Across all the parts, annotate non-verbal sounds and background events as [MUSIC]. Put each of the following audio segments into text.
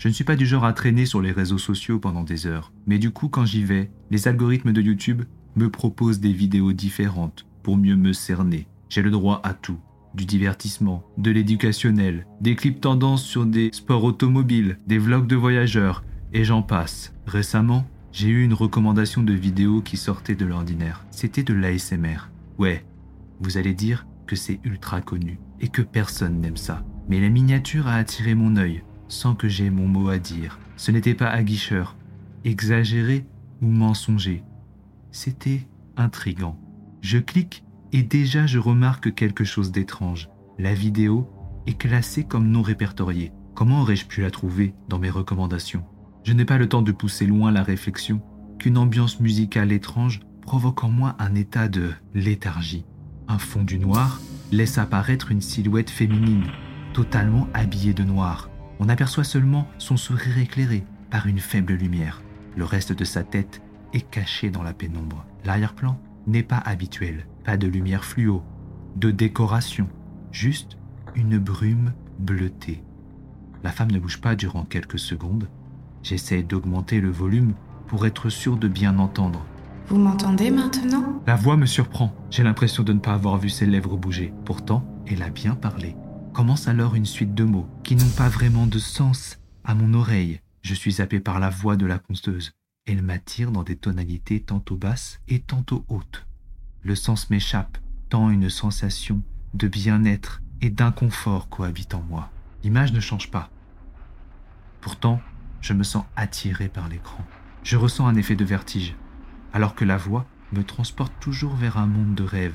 Je ne suis pas du genre à traîner sur les réseaux sociaux pendant des heures, mais du coup quand j'y vais, les algorithmes de YouTube me proposent des vidéos différentes pour mieux me cerner. J'ai le droit à tout. Du divertissement, de l'éducationnel, des clips tendances sur des sports automobiles, des vlogs de voyageurs, et j'en passe. Récemment, j'ai eu une recommandation de vidéo qui sortait de l'ordinaire. C'était de l'ASMR. Ouais, vous allez dire que c'est ultra connu et que personne n'aime ça. Mais la miniature a attiré mon œil sans que j'aie mon mot à dire. Ce n'était pas aguicheur, exagéré ou mensonger. C'était intrigant. Je clique et déjà je remarque quelque chose d'étrange. La vidéo est classée comme non répertoriée. Comment aurais-je pu la trouver dans mes recommandations? Je n'ai pas le temps de pousser loin la réflexion qu'une ambiance musicale étrange provoque en moi un état de léthargie. Un fond du noir laisse apparaître une silhouette féminine, totalement habillée de noir. On aperçoit seulement son sourire éclairé par une faible lumière. Le reste de sa tête est caché dans la pénombre. L'arrière-plan n'est pas habituel. Pas de lumière fluo, de décoration, juste une brume bleutée. La femme ne bouge pas durant quelques secondes. J'essaie d'augmenter le volume pour être sûr de bien entendre. Vous m'entendez maintenant? La voix me surprend. J'ai l'impression de ne pas avoir vu ses lèvres bouger. Pourtant, elle a bien parlé. Commence alors une suite de mots qui n'ont pas vraiment de sens à mon oreille. Je suis happé par la voix de la conteuse. Elle m'attire dans des tonalités tantôt basses et tantôt hautes. Le sens m'échappe, tant une sensation de bien-être et d'inconfort cohabite en moi. L'image ne change pas. Pourtant, je me sens attiré par l'écran. Je ressens un effet de vertige, alors que la voix me transporte toujours vers un monde de rêve,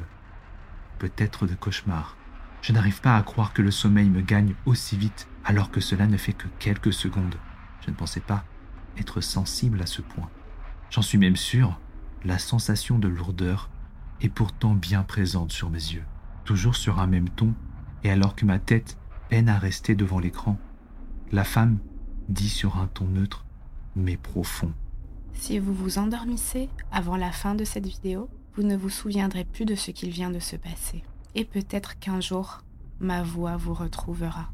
peut-être de cauchemar. Je n'arrive pas à croire que le sommeil me gagne aussi vite alors que cela ne fait que quelques secondes. Je ne pensais pas être sensible à ce point. J'en suis même sûr, la sensation de lourdeur est pourtant bien présente sur mes yeux, toujours sur un même ton, et alors que ma tête peine à rester devant l'écran, la femme dit sur un ton neutre, mais profond. Si vous vous endormissez avant la fin de cette vidéo, vous ne vous souviendrez plus de ce qu'il vient de se passer. Et peut-être qu'un jour, ma voix vous retrouvera.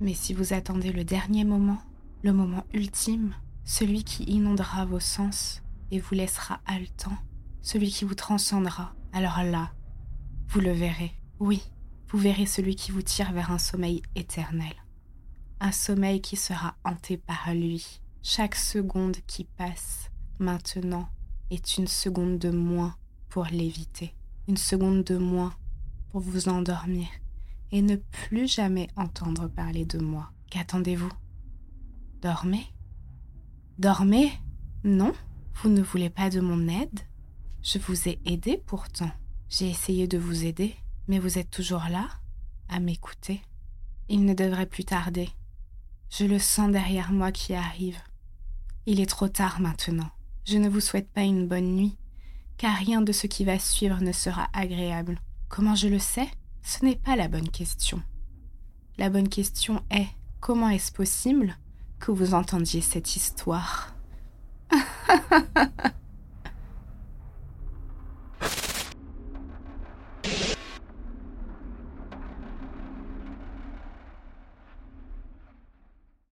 Mais si vous attendez le dernier moment, le moment ultime, celui qui inondera vos sens et vous laissera haletant, celui qui vous transcendra, alors là, vous le verrez. Oui, vous verrez celui qui vous tire vers un sommeil éternel. Un sommeil qui sera hanté par lui. Chaque seconde qui passe maintenant est une seconde de moins pour l'éviter. Une seconde de moins pour vous endormir et ne plus jamais entendre parler de moi. Qu'attendez-vous? Dormez? Dormez? Non Vous ne voulez pas de mon aide? Je vous ai aidé pourtant. J'ai essayé de vous aider, mais vous êtes toujours là, à m'écouter. Il ne devrait plus tarder. Je le sens derrière moi qui arrive. Il est trop tard maintenant. Je ne vous souhaite pas une bonne nuit, car rien de ce qui va suivre ne sera agréable. Comment je le sais? Ce n'est pas la bonne question. La bonne question est comment est-ce possible que vous entendiez cette histoire? [LAUGHS]